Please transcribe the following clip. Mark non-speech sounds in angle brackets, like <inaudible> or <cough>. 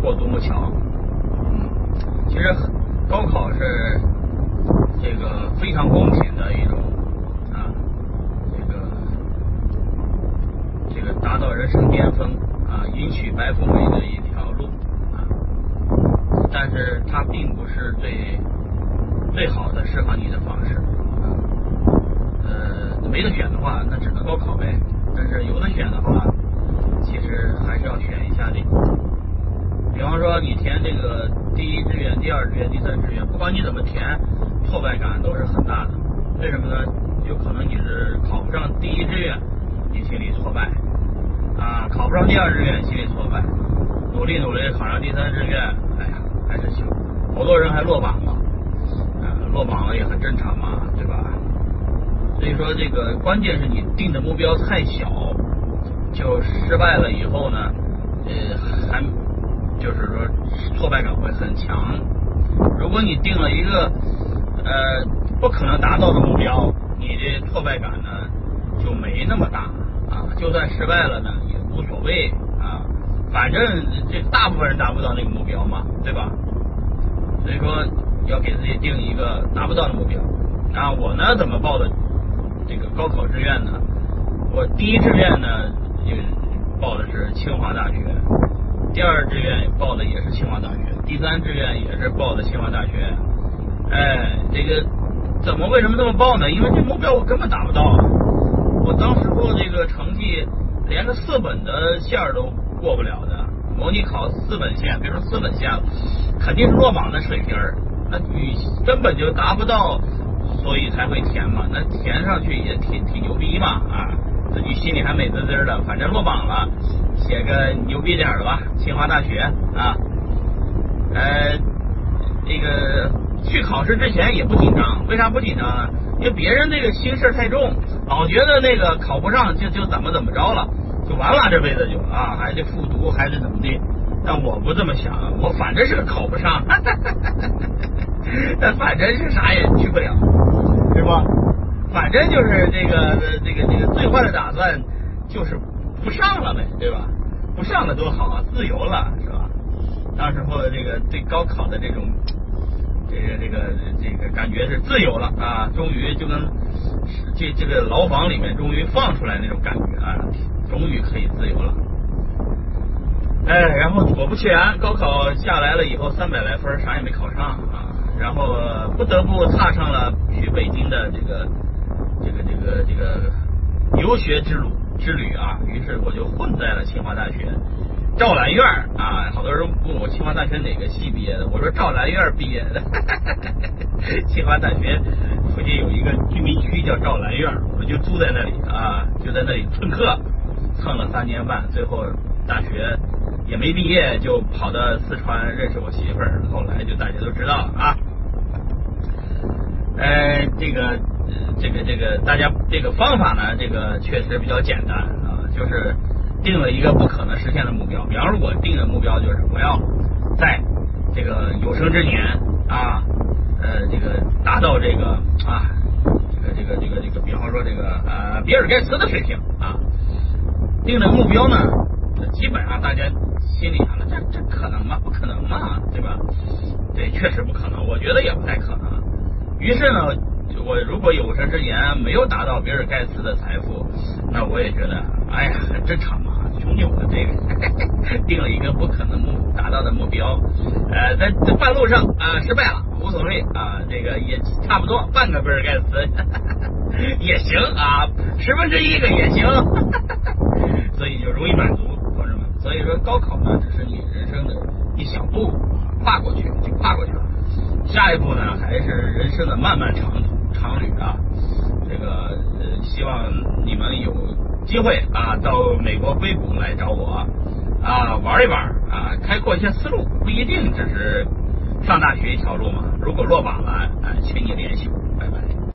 过独木桥。嗯，其实高考是这个非常公平的一种啊，这个这个达到人生巅峰啊，迎娶白富美的一条路啊，但是它并不是最最好的适合你的方式啊。呃，没得选的话，那只能高考呗。但是有的选的话，其实还是要选一下的。比方说，你填这个第一志愿、第二志愿、第三志愿，不管你怎么填，挫败感都是很大的。为什么呢？有可能你是考不上第一志愿，你心里挫败啊；考不上第二志愿，心里挫败。努力努力考上第三志愿，哎呀，还是行。好多人还落榜了，啊，落榜了也很正常嘛，对吧？所以说，这个关键是你定的目标太小，就失败了以后呢，呃，还就是说挫败感会很强。如果你定了一个呃不可能达到的目标，你的挫败感呢就没那么大啊。就算失败了呢也无所谓啊，反正这大部分人达不到那个目标嘛，对吧？所以说要给自己定一个达不到的目标。那，我呢怎么报的？这个高考志愿呢，我第一志愿呢就报的是清华大学，第二志愿报的也是清华大学，第三志愿也是报的清华大学。哎，这个怎么为什么这么报呢？因为这目标我根本达不到啊！我当时候这个成绩连个四本的线都过不了的，模拟考四本线，别说四本线了，肯定是落榜的水平那你根本就达不到。所以才会填嘛，那填上去也挺挺牛逼嘛啊，自己心里还美滋滋的，反正落榜了，写个牛逼点的吧，清华大学啊，呃，那个去考试之前也不紧张，为啥不紧张呢？因为别人那个心事太重，老觉得那个考不上就就怎么怎么着了，就完了这辈子就啊，还得复读，还得怎么的？但我不这么想，我反正是考不上。<laughs> 那反正是啥也去不了，是吧？反正就是这个这个这个最坏的打算就是不上了呗，对吧？不上了多好啊，自由了，是吧？当时候这个对高考的这种这个这个这个感觉是自由了啊，终于就跟这这个牢房里面终于放出来那种感觉啊，终于可以自由了。哎，然后果不其然，高考下来了以后，三百来分，啥也没考上啊。然后不得不踏上了去北京的这个这个这个这个游学之路之旅啊。于是我就混在了清华大学赵兰院啊。好多人问我清华大学哪个系毕业的，我说赵兰院毕业的。<laughs> 清华大学附近有一个居民区叫赵兰院，我就住在那里啊，就在那里蹭课，蹭了三年半，最后大学也没毕业，就跑到四川认识我媳妇儿。后来就大家都知道了啊。呃，这个，这个，大家这个方法呢，这个确实比较简单啊，就是定了一个不可能实现的目标。比方说，我定的目标就是我要在这个有生之年啊，呃，这个达到这个啊，这个，这个，这个，这个，比方说这个呃，比尔盖茨的水平啊，定的目标呢，基本上大家心里想了，这这可能吗？不可能嘛，对吧？对，确实不可能，我觉得也不太可能。于是呢，我如果有生之年没有达到比尔盖茨的财富，那我也觉得，哎呀，很正常嘛。兄弟，我这个 <laughs> 定了一个不可能目达到的目标，呃，在在半路上啊失败了，无所谓啊，这个也差不多半个比尔盖茨也行啊，十分之一个也行，<laughs> 所以就容易满足，同志们。所以说高考呢，只是你人生的一小步，跨过去就跨过去了。下一步呢，还是人生的漫漫长途长旅啊！这个呃，希望你们有机会啊，到美国硅谷来找我啊，玩一玩啊，开阔一下思路，不一定只是上大学一条路嘛。如果落榜了，啊，请你联系我，拜拜。